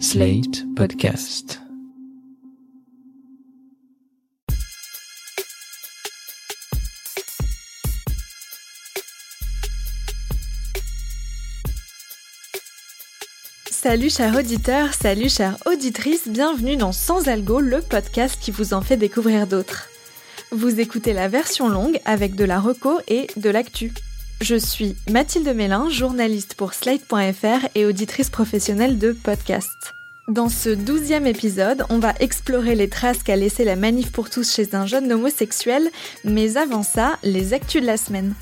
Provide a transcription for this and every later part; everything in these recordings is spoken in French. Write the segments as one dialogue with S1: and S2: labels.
S1: Slate Podcast.
S2: Salut chers auditeurs, salut chères auditrices, bienvenue dans Sans Algo, le podcast qui vous en fait découvrir d'autres. Vous écoutez la version longue avec de la reco et de l'actu. Je suis Mathilde Mélin, journaliste pour Slate.fr et auditrice professionnelle de podcast. Dans ce douzième épisode, on va explorer les traces qu'a laissé la manif pour tous chez un jeune homosexuel, mais avant ça, les actus de la semaine.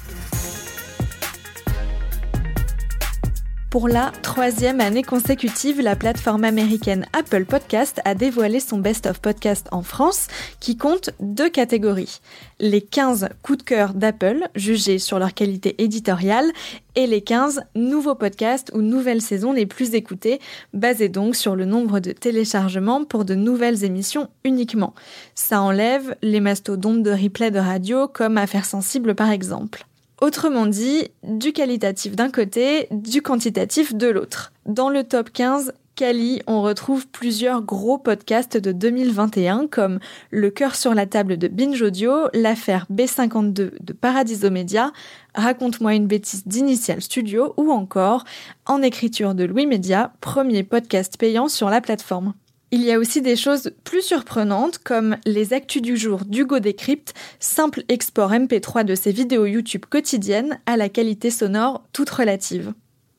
S2: Pour la troisième année consécutive, la plateforme américaine Apple Podcast a dévoilé son Best of Podcast en France, qui compte deux catégories. Les 15 coups de cœur d'Apple, jugés sur leur qualité éditoriale, et les 15 nouveaux podcasts ou nouvelles saisons les plus écoutées, basés donc sur le nombre de téléchargements pour de nouvelles émissions uniquement. Ça enlève les mastodontes de replay de radio comme Affaires sensibles par exemple. Autrement dit, du qualitatif d'un côté, du quantitatif de l'autre. Dans le top 15, Kali, on retrouve plusieurs gros podcasts de 2021 comme Le cœur sur la table de Binge Audio, l'affaire B52 de Paradiso Media, Raconte-moi une bêtise d'Initial Studio ou encore En écriture de Louis Media, premier podcast payant sur la plateforme. Il y a aussi des choses plus surprenantes comme les actus du jour d'Hugo Décrypte, simple export MP3 de ses vidéos YouTube quotidiennes à la qualité sonore toute relative.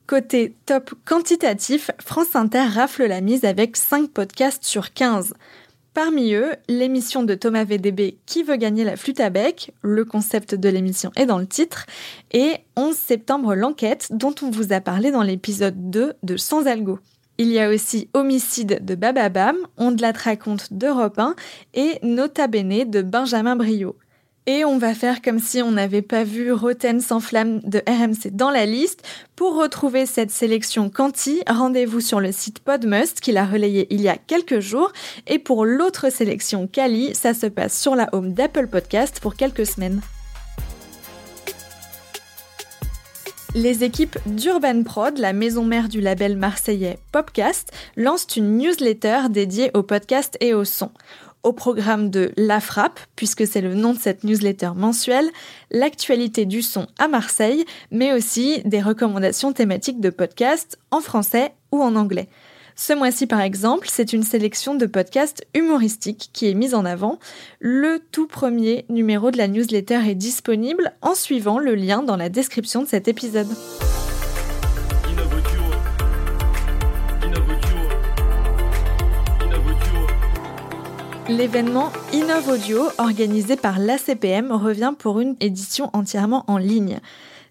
S2: Côté top quantitatif, France Inter rafle la mise avec 5 podcasts sur 15. Parmi eux, l'émission de Thomas VDB Qui veut gagner la flûte à bec? Le concept de l'émission est dans le titre. Et 11 septembre, l'enquête dont on vous a parlé dans l'épisode 2 de Sans Algo. Il y a aussi Homicide de Bababam, On de la raconte d'Europe 1 et Nota Bene de Benjamin Brio. Et on va faire comme si on n'avait pas vu Roten sans flamme de RMC dans la liste. Pour retrouver cette sélection Canty, rendez-vous sur le site Podmust qu'il a relayé il y a quelques jours. Et pour l'autre sélection Kali, ça se passe sur la home d'Apple Podcast pour quelques semaines. Les équipes d'Urban Prod, la maison mère du label marseillais Popcast, lancent une newsletter dédiée au podcast et au son. Au programme de La Frappe, puisque c'est le nom de cette newsletter mensuelle, l'actualité du son à Marseille, mais aussi des recommandations thématiques de podcasts en français ou en anglais. Ce mois-ci, par exemple, c'est une sélection de podcasts humoristiques qui est mise en avant. Le tout premier numéro de la newsletter est disponible en suivant le lien dans la description de cet épisode. L'événement Innov Audio, organisé par l'ACPM, revient pour une édition entièrement en ligne.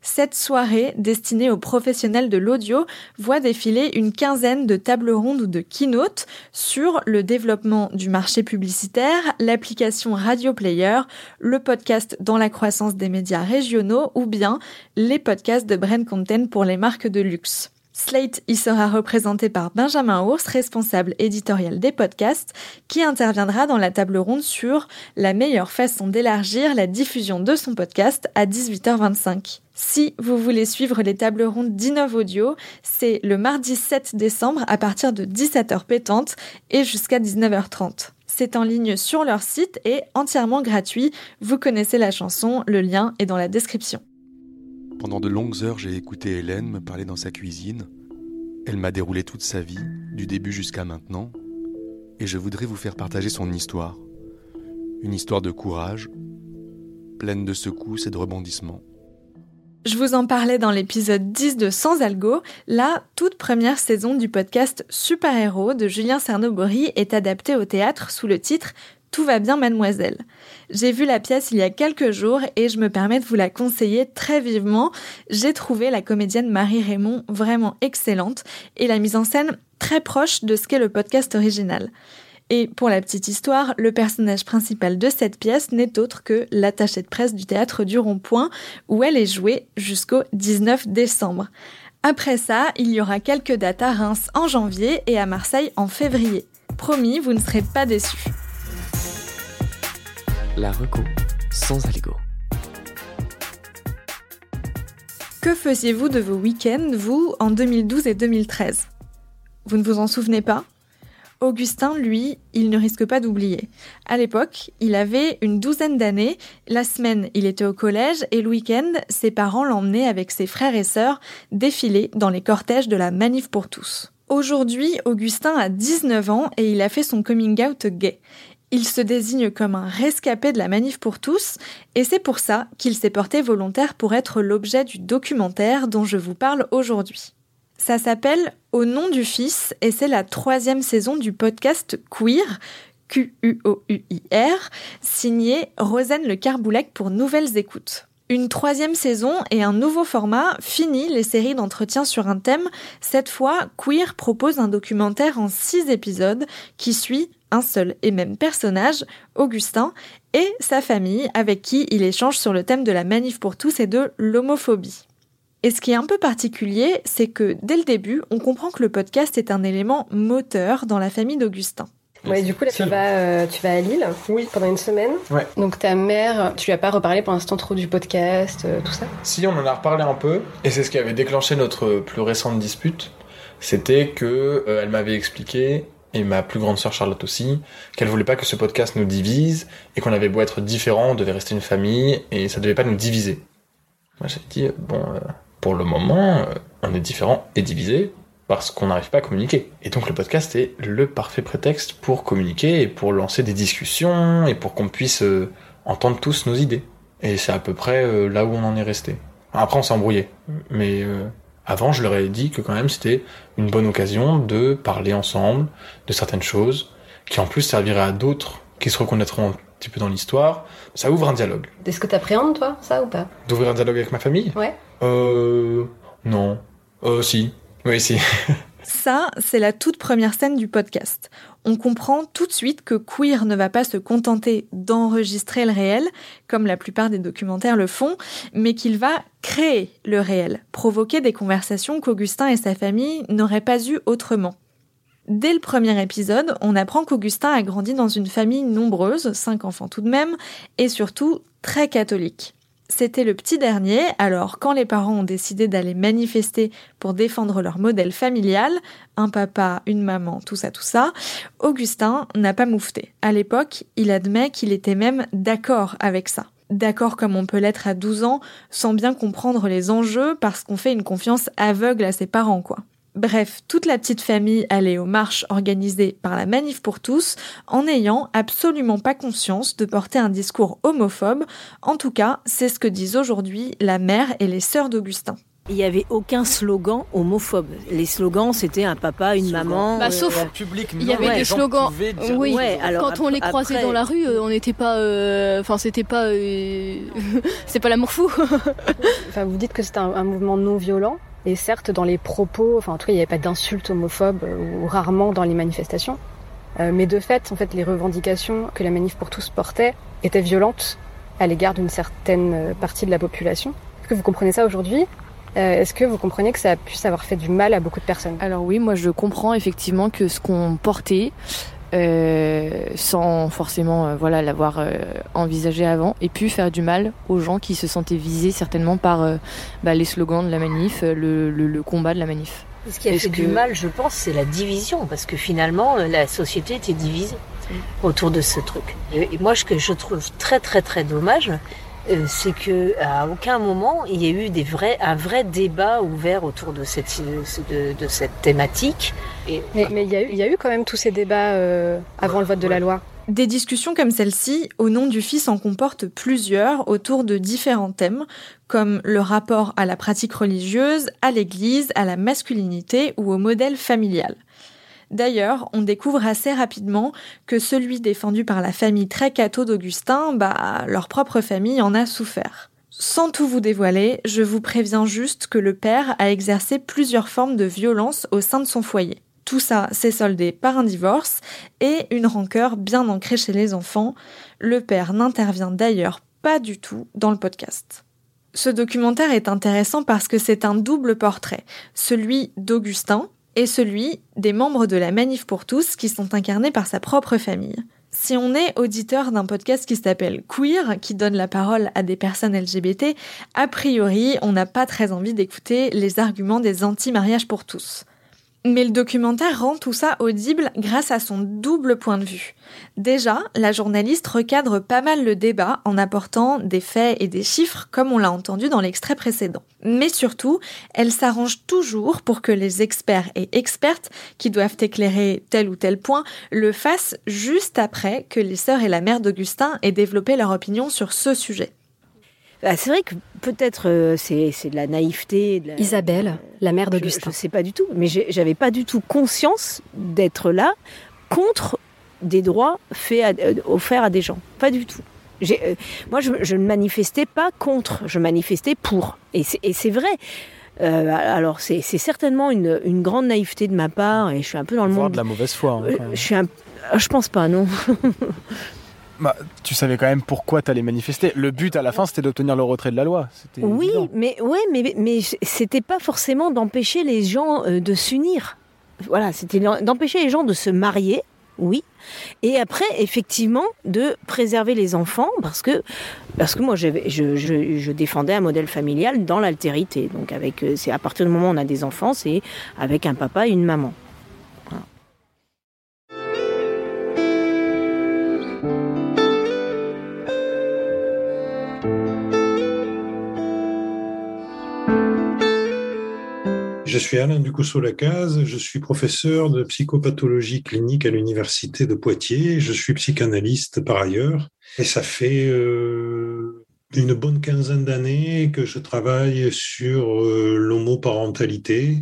S2: Cette soirée, destinée aux professionnels de l'audio, voit défiler une quinzaine de tables rondes ou de keynotes sur le développement du marché publicitaire, l'application Radio Player, le podcast dans la croissance des médias régionaux ou bien les podcasts de brand content pour les marques de luxe. Slate y sera représenté par Benjamin Ours, responsable éditorial des podcasts, qui interviendra dans la table ronde sur la meilleure façon d'élargir la diffusion de son podcast à 18h25. Si vous voulez suivre les tables rondes d'Innov Audio, c'est le mardi 7 décembre à partir de 17h pétante et jusqu'à 19h30. C'est en ligne sur leur site et entièrement gratuit. Vous connaissez la chanson, le lien est dans la description.
S3: Pendant de longues heures, j'ai écouté Hélène me parler dans sa cuisine. Elle m'a déroulé toute sa vie, du début jusqu'à maintenant, et je voudrais vous faire partager son histoire. Une histoire de courage, pleine de secousses et de rebondissements.
S2: Je vous en parlais dans l'épisode 10 de Sans Algo. La toute première saison du podcast Super Héros de Julien Cernobori est adaptée au théâtre sous le titre tout va bien, mademoiselle. J'ai vu la pièce il y a quelques jours et je me permets de vous la conseiller très vivement. J'ai trouvé la comédienne Marie Raymond vraiment excellente et la mise en scène très proche de ce qu'est le podcast original. Et pour la petite histoire, le personnage principal de cette pièce n'est autre que l'attachée de presse du théâtre du Rond-Point, où elle est jouée jusqu'au 19 décembre. Après ça, il y aura quelques dates à Reims en janvier et à Marseille en février. Promis, vous ne serez pas déçus.
S1: La reco sans algo.
S2: Que faisiez-vous de vos week-ends, vous, en 2012 et 2013 Vous ne vous en souvenez pas? Augustin, lui, il ne risque pas d'oublier. À l'époque, il avait une douzaine d'années, la semaine, il était au collège et le week-end, ses parents l'emmenaient avec ses frères et sœurs défiler dans les cortèges de la Manif pour tous. Aujourd'hui, Augustin a 19 ans et il a fait son coming out gay. Il se désigne comme un rescapé de la manif pour tous, et c'est pour ça qu'il s'est porté volontaire pour être l'objet du documentaire dont je vous parle aujourd'hui. Ça s'appelle Au nom du Fils, et c'est la troisième saison du podcast Queer, Q-U-O-U-I-R, signé Rosanne Le Carboulec pour Nouvelles Écoutes. Une troisième saison et un nouveau format finit les séries d'entretiens sur un thème. Cette fois, Queer propose un documentaire en six épisodes qui suit un seul et même personnage, Augustin, et sa famille avec qui il échange sur le thème de la manif pour tous et de l'homophobie. Et ce qui est un peu particulier, c'est que dès le début, on comprend que le podcast est un élément moteur dans la famille d'Augustin.
S4: Ouais, du coup, là, tu vas, euh, tu vas à Lille
S5: Oui.
S4: pendant une semaine.
S5: Ouais.
S4: Donc, ta mère, tu lui as pas reparlé pour l'instant trop du podcast, euh, tout ça?
S5: Si, on en a reparlé un peu, et c'est ce qui avait déclenché notre plus récente dispute. C'était que euh, elle m'avait expliqué, et ma plus grande sœur Charlotte aussi, qu'elle voulait pas que ce podcast nous divise, et qu'on avait beau être différents, on devait rester une famille, et ça devait pas nous diviser. Moi, j'ai dit, bon, euh, pour le moment, euh, on est différents et divisés, parce qu'on n'arrive pas à communiquer. Et donc le podcast est le parfait prétexte pour communiquer et pour lancer des discussions et pour qu'on puisse euh, entendre tous nos idées. Et c'est à peu près euh, là où on en est resté. Après on s'est embrouillé. Mais euh, avant je leur ai dit que quand même c'était une bonne occasion de parler ensemble de certaines choses qui en plus serviraient à d'autres qui se reconnaîtront un petit peu dans l'histoire. Ça ouvre un dialogue.
S4: Est-ce que t'appréhendes, toi, ça ou pas?
S5: D'ouvrir un dialogue avec ma famille?
S4: Ouais.
S5: Euh... Non. Euh si. Oui si.
S2: Ça, c'est la toute première scène du podcast. On comprend tout de suite que Queer ne va pas se contenter d'enregistrer le réel, comme la plupart des documentaires le font, mais qu'il va créer le réel, provoquer des conversations qu'Augustin et sa famille n'auraient pas eues autrement. Dès le premier épisode, on apprend qu'Augustin a grandi dans une famille nombreuse, cinq enfants tout de même, et surtout très catholique. C'était le petit dernier, alors quand les parents ont décidé d'aller manifester pour défendre leur modèle familial, un papa, une maman, tout ça, tout ça, Augustin n'a pas moufté. À l'époque, il admet qu'il était même d'accord avec ça. D'accord comme on peut l'être à 12 ans, sans bien comprendre les enjeux parce qu'on fait une confiance aveugle à ses parents, quoi. Bref, toute la petite famille allait aux marches organisées par la Manif pour tous en n'ayant absolument pas conscience de porter un discours homophobe. En tout cas, c'est ce que disent aujourd'hui la mère et les sœurs d'Augustin.
S6: Il n'y avait aucun slogan homophobe. Les slogans, c'était un papa, une maman.
S7: Bah,
S6: euh,
S7: sauf-
S8: public,
S7: Il y avait des slogans. Oui,
S6: Ouais, alors
S7: quand on les croisait
S6: après-
S7: dans la rue, euh, on n'était pas. euh, Enfin, c'était pas. euh, c'est pas l'amour fou.
S4: Enfin, vous dites que c'est un, un mouvement non violent. Et certes, dans les propos, enfin, en tout cas, il n'y avait pas d'insultes homophobes, euh, ou rarement dans les manifestations. Euh, mais de fait, en fait, les revendications que la manif pour tous portait étaient violentes à l'égard d'une certaine euh, partie de la population. Est-ce que vous comprenez ça aujourd'hui? Euh, Est-ce que vous comprenez que ça puisse avoir fait du mal à beaucoup de personnes?
S7: Alors oui, moi je comprends effectivement que ce qu'on portait, sans forcément euh, voilà l'avoir euh, envisagé avant, ait pu faire du mal aux gens qui se sentaient visés certainement par euh, bah, les slogans de la manif, euh, le, le- le combat de la manif.
S6: Ce qui a fait du mal, je pense, c'est la division, parce que finalement, euh, la société était divisée autour de ce truc. Et et moi, ce que je trouve très très très dommage, euh, c'est que à aucun moment il y a eu des vrais, un vrai débat ouvert autour de cette de, de cette thématique. Et
S4: Mais mais il y, a eu- il y a eu quand même tous ces débats euh, avant le vote de la loi.
S2: Des discussions comme celle-ci, au nom du Fils, en comportent plusieurs autour de différents thèmes, comme le rapport à la pratique religieuse, à l'Église, à la masculinité ou au modèle familial. D'ailleurs, on découvre assez rapidement que celui défendu par la famille très d'Augustin, bah, leur propre famille en a souffert. Sans tout vous dévoiler, je vous préviens juste que le père a exercé plusieurs formes de violence au sein de son foyer. Tout ça s'est soldé par un divorce et une rancœur bien ancrée chez les enfants. Le père n'intervient d'ailleurs pas du tout dans le podcast. Ce documentaire est intéressant parce que c'est un double portrait, celui d'Augustin et celui des membres de la Manif pour tous qui sont incarnés par sa propre famille. Si on est auditeur d'un podcast qui s'appelle Queer, qui donne la parole à des personnes LGBT, a priori, on n'a pas très envie d'écouter les arguments des anti-mariages pour tous. Mais le documentaire rend tout ça audible grâce à son double point de vue. Déjà, la journaliste recadre pas mal le débat en apportant des faits et des chiffres comme on l'a entendu dans l'extrait précédent. Mais surtout, elle s'arrange toujours pour que les experts et expertes qui doivent éclairer tel ou tel point le fassent juste après que les sœurs et la mère d'Augustin aient développé leur opinion sur ce sujet.
S6: Bah, c'est vrai que peut-être euh, c'est, de la naïveté.
S4: Isabelle, la mère d'Augustin.
S6: Je ne sais pas du tout, mais j'avais pas du tout conscience d'être là contre des droits faits euh, offerts à des gens. Pas du tout. Euh, moi, je, ne manifestais pas contre, je manifestais pour. Et c'est, vrai. alors, c'est, certainement une, grande naïveté de ma part, et je suis un peu dans le monde.
S8: de la mauvaise foi.
S6: Hein, je suis un, je pense pas, non.
S8: Bah, tu savais quand même pourquoi tu allais manifester. Le but à la fin, c'était d'obtenir le retrait de la loi.
S6: Oui, mais ouais, mais mais c'était pas forcément d'empêcher les gens euh, de s'unir. Voilà, c'était d'empêcher les gens de se marier. Oui. Et après, effectivement, de préserver les enfants parce que parce que moi, je, je, je défendais un modèle familial dans l'altérité. Donc, avec euh, c'est à partir du moment où on a des enfants, c'est avec un papa et une maman.
S9: Je suis Alain Ducousseau-Lacaze, je suis professeur de psychopathologie clinique à l'Université de Poitiers. Je suis psychanalyste par ailleurs. Et ça fait euh, une bonne quinzaine d'années que je travaille sur euh, l'homoparentalité.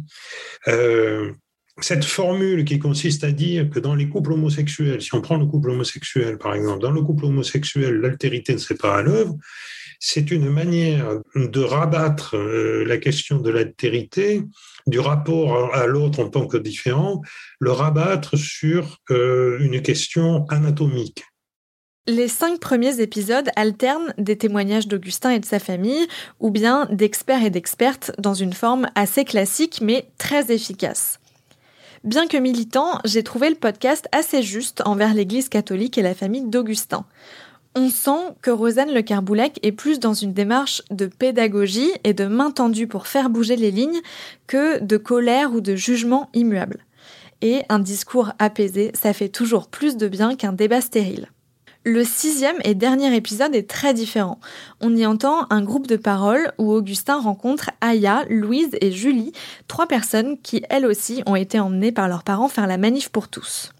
S9: Euh, cette formule qui consiste à dire que dans les couples homosexuels, si on prend le couple homosexuel par exemple, dans le couple homosexuel, l'altérité ne serait pas à l'œuvre, c'est une manière de rabattre la question de l'altérité du rapport à l'autre en tant que différent, le rabattre sur euh, une question anatomique.
S2: Les cinq premiers épisodes alternent des témoignages d'Augustin et de sa famille, ou bien d'experts et d'expertes dans une forme assez classique mais très efficace. Bien que militant, j'ai trouvé le podcast assez juste envers l'Église catholique et la famille d'Augustin. On sent que Rosanne Le Carboulec est plus dans une démarche de pédagogie et de main tendue pour faire bouger les lignes que de colère ou de jugement immuable. Et un discours apaisé, ça fait toujours plus de bien qu'un débat stérile. Le sixième et dernier épisode est très différent. On y entend un groupe de paroles où Augustin rencontre Aya, Louise et Julie, trois personnes qui elles aussi ont été emmenées par leurs parents faire la manif pour tous.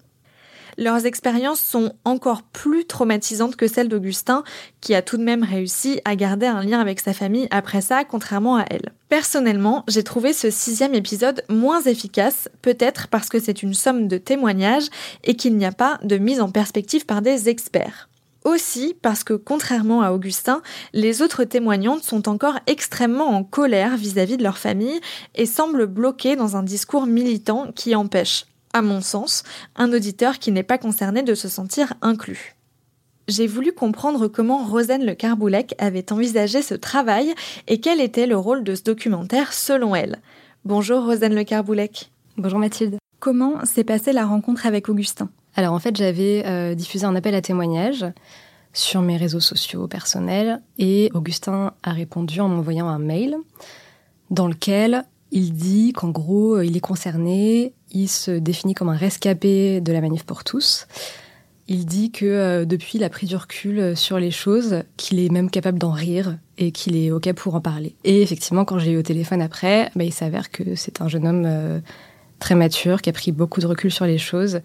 S2: Leurs expériences sont encore plus traumatisantes que celles d'Augustin, qui a tout de même réussi à garder un lien avec sa famille après ça, contrairement à elle. Personnellement, j'ai trouvé ce sixième épisode moins efficace, peut-être parce que c'est une somme de témoignages et qu'il n'y a pas de mise en perspective par des experts. Aussi parce que, contrairement à Augustin, les autres témoignantes sont encore extrêmement en colère vis-à-vis -vis de leur famille et semblent bloquées dans un discours militant qui empêche à mon sens, un auditeur qui n'est pas concerné de se sentir inclus. J'ai voulu comprendre comment Rosanne Le Carboulec avait envisagé ce travail et quel était le rôle de ce documentaire selon elle. Bonjour Rosanne Le Carboulec.
S4: Bonjour Mathilde.
S2: Comment s'est passée la rencontre avec Augustin?
S4: Alors en fait, j'avais euh, diffusé un appel à témoignage sur mes réseaux sociaux personnels et Augustin a répondu en m'envoyant un mail dans lequel il dit qu'en gros, il est concerné, il se définit comme un rescapé de la manif pour tous. Il dit que euh, depuis, il a pris du recul sur les choses, qu'il est même capable d'en rire et qu'il est OK pour en parler. Et effectivement, quand j'ai eu au téléphone après, bah, il s'avère que c'est un jeune homme euh, très mature, qui a pris beaucoup de recul sur les choses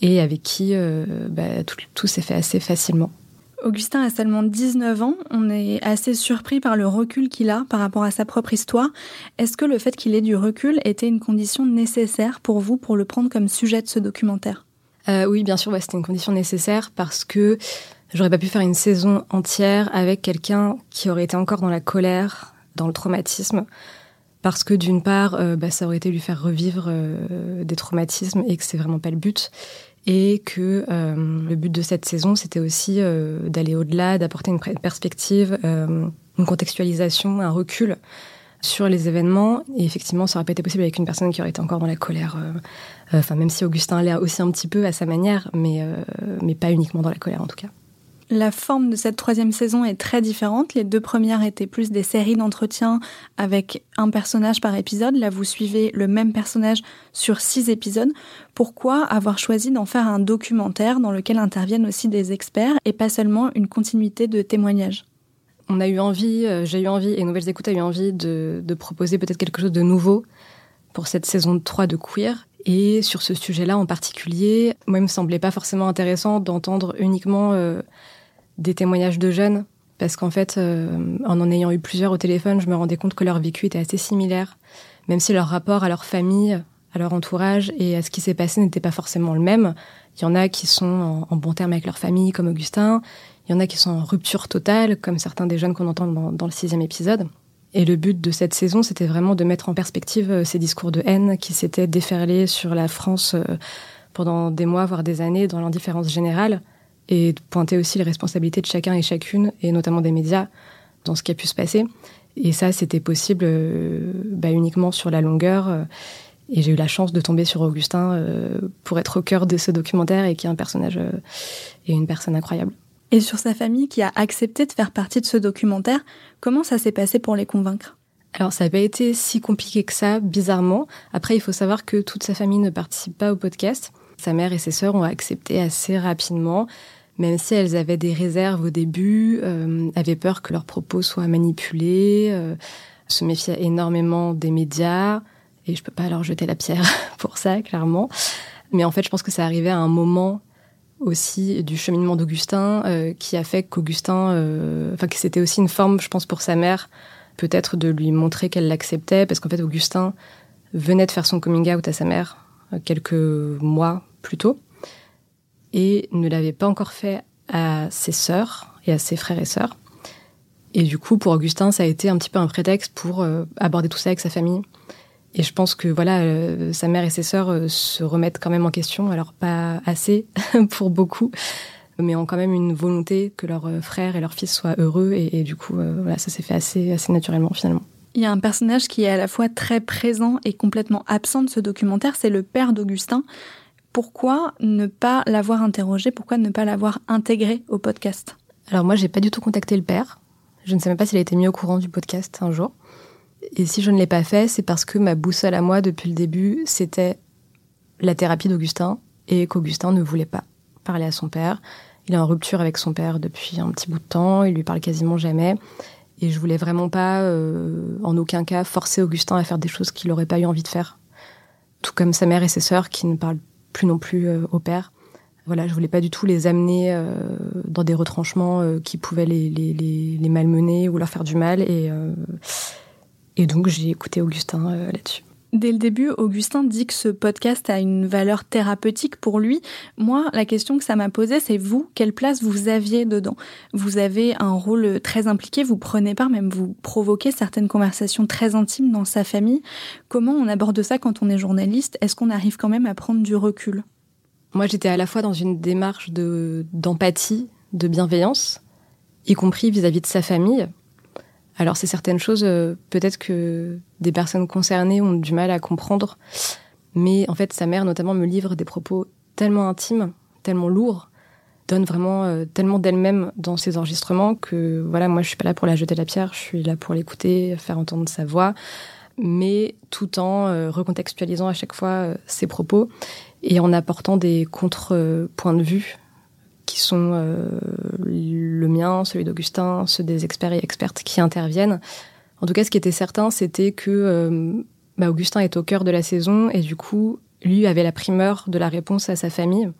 S4: et avec qui euh, bah, tout s'est fait assez facilement.
S2: Augustin a seulement 19 ans, on est assez surpris par le recul qu'il a par rapport à sa propre histoire. Est-ce que le fait qu'il ait du recul était une condition nécessaire pour vous pour le prendre comme sujet de ce documentaire?
S4: Euh, Oui, bien sûr, c'était une condition nécessaire parce que j'aurais pas pu faire une saison entière avec quelqu'un qui aurait été encore dans la colère, dans le traumatisme. Parce que d'une part, euh, bah, ça aurait été lui faire revivre euh, des traumatismes et que c'est vraiment pas le but et que euh, le but de cette saison, c'était aussi euh, d'aller au-delà, d'apporter une perspective, euh, une contextualisation, un recul sur les événements. Et effectivement, ça aurait pas été possible avec une personne qui aurait été encore dans la colère. Enfin, même si Augustin l'est aussi un petit peu à sa manière, mais, mais pas uniquement dans la colère en tout cas.
S10: La forme de cette troisième saison est très différente. Les deux premières étaient plus des séries d'entretiens avec un personnage par épisode. Là, vous suivez le même personnage sur six épisodes. Pourquoi avoir choisi d'en faire un documentaire dans lequel interviennent aussi des experts et pas seulement une continuité de témoignages?
S4: On a eu envie, euh, j'ai eu envie, et Nouvelles Écoutes a eu envie de, proposer peut-être quelque chose de nouveau pour cette saison 3 de Queer. Et sur ce sujet-là en particulier, moi, il me semblait pas forcément intéressant d'entendre uniquement euh, des témoignages de jeunes, parce qu'en fait, euh, en en ayant eu plusieurs au téléphone, je me rendais compte que leur vécu était assez similaire, même si leur rapport à leur famille, à leur entourage et à ce qui s'est passé n'était pas forcément le même. Il y en a qui sont en, en, bon terme avec leur famille, comme Augustin. Il y en a qui sont en rupture totale, comme certains des jeunes qu'on entend dans, le sixième épisode. Et le but de cette saison, c'était vraiment de mettre en perspective euh, ces discours de haine qui s'étaient déferlés sur la France euh, pendant des mois, voire des années, dans l'indifférence générale et de pointer aussi les responsabilités de chacun et chacune, et notamment des médias, dans ce qui a pu se passer. Et ça, c'était possible euh, bah, uniquement sur la longueur. Euh, et j'ai eu la chance de tomber sur Augustin euh, pour être au cœur de ce documentaire et qui est un personnage et une personne incroyable.
S10: Et sur sa famille qui a accepté de faire partie de ce documentaire, comment ça s'est passé pour les convaincre?
S4: Alors ça n'a pas été si compliqué que ça, bizarrement. Après, il faut savoir que toute sa famille ne participe pas au podcast. Sa mère et ses sœurs ont accepté assez rapidement même si elles avaient des réserves au début, euh, avaient peur que leurs propos soient manipulés, euh, se méfiaient énormément des médias, et je peux pas leur jeter la pierre pour ça, clairement. Mais en fait, je pense que ça arrivait à un moment aussi du cheminement d'Augustin euh, qui a fait qu'Augustin, euh, enfin que c'était aussi une forme, je pense, pour sa mère, peut-être de lui montrer qu'elle l'acceptait, parce qu'en fait, Augustin venait de faire son coming out à sa mère euh, quelques mois plus tôt et ne l'avait pas encore fait à ses sœurs et à ses frères et sœurs. Et du coup, pour Augustin, ça a été un petit peu un prétexte pour euh, aborder tout ça avec sa famille. Et je pense que voilà, euh, sa mère et ses sœurs euh, se remettent quand même en question, alors pas assez pour beaucoup, mais ont quand même une volonté que leurs frères et leurs fils soient heureux. Et, et du coup, voilà, ça s'est fait assez, assez naturellement finalement.
S10: Il y a un personnage qui est à la fois très présent et complètement absent de ce documentaire, c'est le père d'Augustin pourquoi ne pas l'avoir interrogé, pourquoi ne pas l'avoir intégré au podcast?
S4: Alors moi, j'ai pas du tout contacté le père. Je ne sais même pas s'il a été mis au courant du podcast un jour. Et si je ne l'ai pas fait, c'est parce que ma boussole à moi, depuis le début, c'était la thérapie d'Augustin et qu'Augustin ne voulait pas parler à son père. Il est en rupture avec son père depuis un petit bout de temps, il lui parle quasiment jamais. Et je voulais vraiment pas, euh, en aucun cas, forcer Augustin à faire des choses qu'il n'aurait pas eu envie de faire. Tout comme sa mère et ses sœurs qui ne parlent plus non plus euh, au père. Voilà, je voulais pas du tout les amener euh, dans des retranchements euh, qui pouvaient les, les, les, les, malmener ou leur faire du mal. Et, et donc j'ai écouté Augustin là-dessus.
S10: Dès le début, Augustin dit que ce podcast a une valeur thérapeutique pour lui. Moi, la question que ça m'a posée, c'est vous, quelle place vous aviez dedans? Vous avez un rôle très impliqué, vous prenez part, même vous provoquez certaines conversations très intimes dans sa famille. Comment on aborde ça quand on est journaliste? Est-ce qu'on arrive quand même à prendre du recul?
S4: Moi, j'étais à la fois dans une démarche de d'empathie, de bienveillance, y compris vis-à-vis -vis de sa famille, alors c'est certaines choses, euh, peut-être que des personnes concernées ont du mal à comprendre, mais en fait sa mère notamment me livre des propos tellement intimes, tellement lourds, donne vraiment euh, tellement d'elle-même dans ses enregistrements que voilà, moi je suis pas là pour la jeter la pierre, je suis là pour l'écouter, faire entendre sa voix, mais tout en euh, recontextualisant à chaque fois ses propos et en apportant des contre-points de vue qui sont euh, le mien, celui d'Augustin, ceux des experts et expertes qui interviennent. En tout cas, ce qui était certain, c'était que euh, bah, Augustin est au cœur de la saison et du coup, lui avait la primeur de la réponse à sa famille.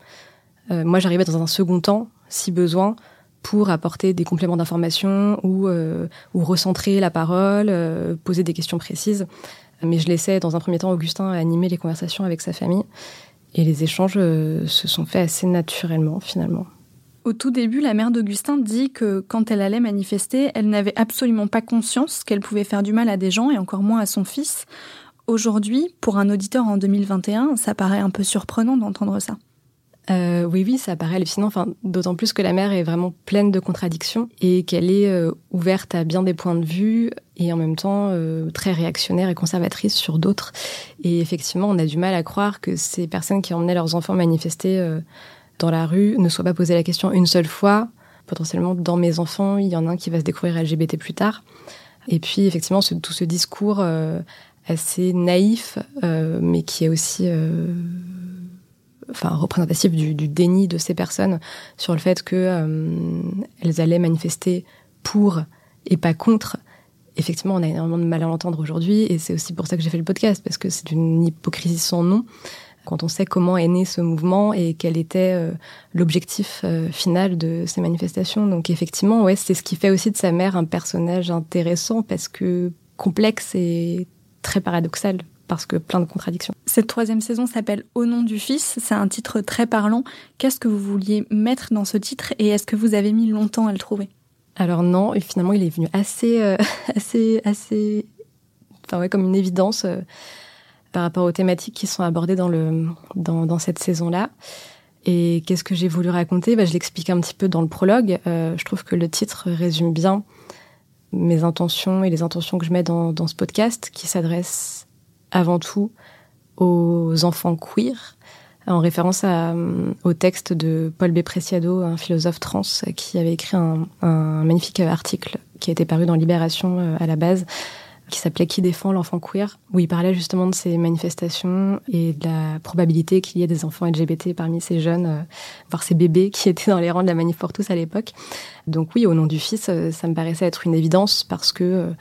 S4: Euh, moi, j'arrivais dans un second temps, si besoin, pour apporter des compléments d'information ou, euh, ou recentrer la parole, euh, poser des questions précises. Mais je laissais, dans un premier temps, Augustin animer les conversations avec sa famille. Et les échanges se sont faits assez naturellement, finalement.
S10: Au tout début, la mère d'Augustin dit que quand elle allait manifester, elle n'avait absolument pas conscience qu'elle pouvait faire du mal à des gens et encore moins à son fils. Aujourd'hui, pour un auditeur en 2021, ça paraît un peu surprenant d'entendre ça.
S4: Euh, oui, oui, ça paraît hallucinant. Enfin, d'autant plus que la mère est vraiment pleine de contradictions et qu'elle est euh, ouverte à bien des points de vue et en même temps euh, très réactionnaire et conservatrice sur d'autres. Et effectivement, on a du mal à croire que ces personnes qui emmenaient leurs enfants manifester dans la rue ne soient pas posées la question une seule fois potentiellement dans mes enfants, il y en a un qui va se découvrir LGBT plus tard. Et puis effectivement, tout ce discours assez naïf, mais qui est aussi enfin représentatif du, déni de ces personnes sur le fait que euh, elles allaient manifester pour et pas contre. Effectivement, on a énormément de mal à l'entendre aujourd'hui, et c'est aussi pour ça que j'ai fait le podcast parce que c'est une hypocrisie sans nom quand on sait comment est né ce mouvement et quel était euh, l'objectif euh, final de ces manifestations. Donc effectivement, ouais, c'est ce qui fait aussi de sa mère un personnage intéressant parce que complexe et très paradoxal parce que plein de contradictions.
S2: Cette troisième saison s'appelle Au nom du Fils. C'est un titre très parlant. Qu'est-ce que vous vouliez mettre dans ce titre et est-ce que vous avez mis longtemps à le trouver?
S4: Alors non, et finalement il est venu assez, euh, assez, assez, enfin ouais, comme une évidence par rapport aux thématiques qui sont abordées dans le dans, dans cette saison-là. Et qu'est-ce que j'ai voulu raconter? Bah, Je l'explique un petit peu dans le prologue. Euh, je trouve que le titre résume bien mes intentions et les intentions que je mets dans, dans ce podcast qui s'adresse avant tout aux enfants queer, en référence à, au texte de Paul B. Preciado, un philosophe trans, qui avait écrit un, un magnifique article qui a été paru dans Libération euh, à la base, qui s'appelait Qui défend l'enfant queer, où il parlait justement de ces manifestations et de la probabilité qu'il y ait des enfants LGBT parmi ces jeunes, euh, voire ces bébés qui étaient dans les rangs de la manif pour tous à l'époque. Donc oui, au nom du fils, euh, ça me paraissait être une évidence parce que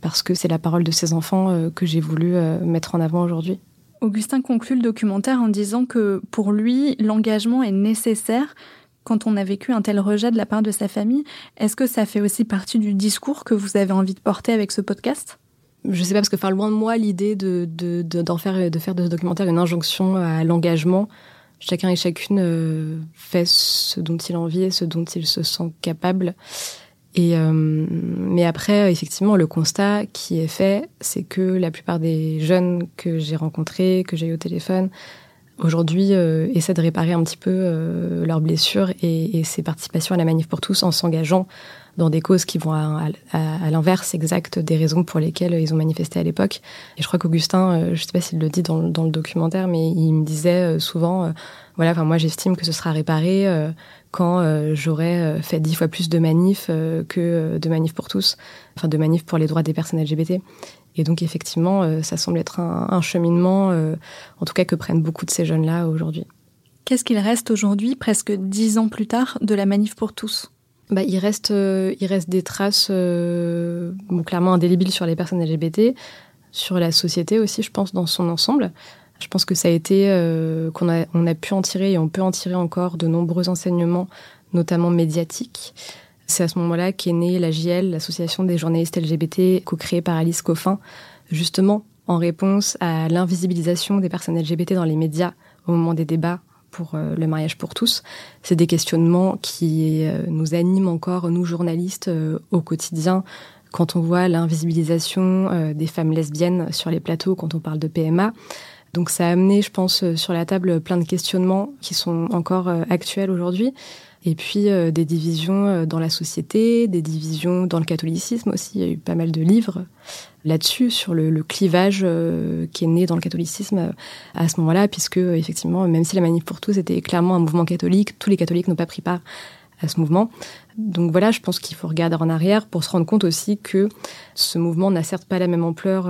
S4: parce que c'est la parole de ces enfants euh, que j'ai voulu euh, mettre en avant aujourd'hui.
S2: Augustin conclut le documentaire en disant que pour lui, l'engagement est nécessaire quand on a vécu un tel rejet de la part de sa famille. Est-ce que ça fait aussi partie du discours que vous avez envie de porter avec ce podcast?
S4: Je sais pas parce que loin de moi l'idée de d'en faire de ce documentaire une injonction à l'engagement. Chacun et chacune euh, fait ce dont il a envie et ce dont il se sent capable. Euh, mais après, effectivement, le constat qui est fait, c'est que la plupart des jeunes que j'ai rencontrés, que j'ai eu au téléphone, aujourd'hui euh, essaient de réparer un petit peu euh, leurs blessures et, et ces participations à la manif pour tous en s'engageant dans des causes qui vont à, à, l'inverse exact des raisons pour lesquelles ils ont manifesté à l'époque. Et je crois qu'Augustin, je sais pas s'il le dit dans, dans, le documentaire, mais il me disait souvent, voilà, enfin moi j'estime que ce sera réparé quand euh, j'aurais euh, fait dix fois plus de manifs euh, que de manifs pour tous, enfin de manifs pour les droits des personnes LGBT. Et donc effectivement, ça semble être un, cheminement, en tout cas que prennent beaucoup de ces jeunes-là aujourd'hui.
S2: Qu'est-ce qu'il reste aujourd'hui, presque dix ans plus tard, de la manif pour tous?
S4: Bah, il reste, il reste des traces bon, clairement indélébiles sur les personnes LGBT, sur la société aussi, je pense, dans son ensemble. Je pense que ça a été euh, qu'on a, on a pu en tirer et on peut en tirer encore de nombreux enseignements, notamment médiatiques. C'est à ce moment-là qu'est née la JL, l'association des journalistes LGBT, co-créée par Alice Coffin, justement en réponse à l'invisibilisation des personnes LGBT dans les médias au moment des débats pour euh, le mariage pour tous. C'est des questionnements qui euh, nous animent encore, nous journalistes, au quotidien, quand on voit l'invisibilisation des femmes lesbiennes sur les plateaux, quand on parle de PMA. Donc ça a amené, je pense, euh, sur la table plein de questionnements qui sont encore euh, actuels aujourd'hui. Et puis euh, des divisions dans la société, des divisions dans le catholicisme aussi. Il y a eu pas mal de livres là-dessus, sur le, clivage qui est né dans le catholicisme à ce moment-là, puisque effectivement, même si la manif pour tous était clairement un mouvement catholique, tous les catholiques n'ont pas pris part à ce mouvement. Donc voilà, je pense qu'il faut regarder en arrière pour se rendre compte aussi que ce mouvement n'a certes pas la même ampleur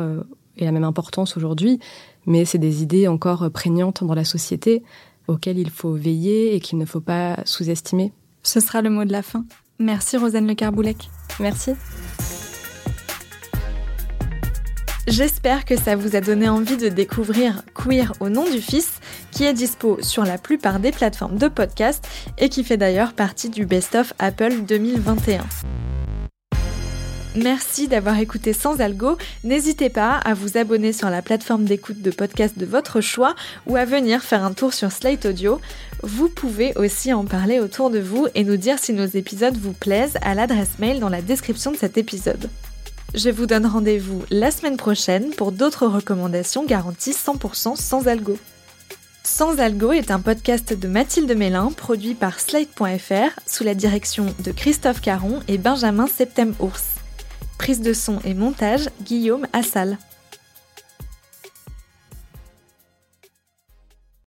S4: et la même importance aujourd'hui, mais c'est des idées encore prégnantes dans la société auxquelles il faut veiller et qu'il ne faut pas sous-estimer.
S2: Ce sera le mot de la fin. Merci Rosane Le Carboulec.
S4: Merci.
S2: J'espère que ça vous a donné envie de découvrir Queer au nom du fils, qui est dispo sur la plupart des plateformes de podcast et qui fait d'ailleurs partie du Best of Apple 2021. Merci d'avoir écouté Sans Algo. N'hésitez pas à vous abonner sur la plateforme d'écoute de podcast de votre choix ou à venir faire un tour sur Slate Audio. Vous pouvez aussi en parler autour de vous et nous dire si nos épisodes vous plaisent à l'adresse mail dans la description de cet épisode. Je vous donne rendez-vous la semaine prochaine pour d'autres recommandations garanties 100% sans algo. Sans Algo est un podcast de Mathilde Mélin produit par Slate.fr sous la direction de Christophe Caron et Benjamin Septem-Ours. Prise de son et montage, Guillaume Assal.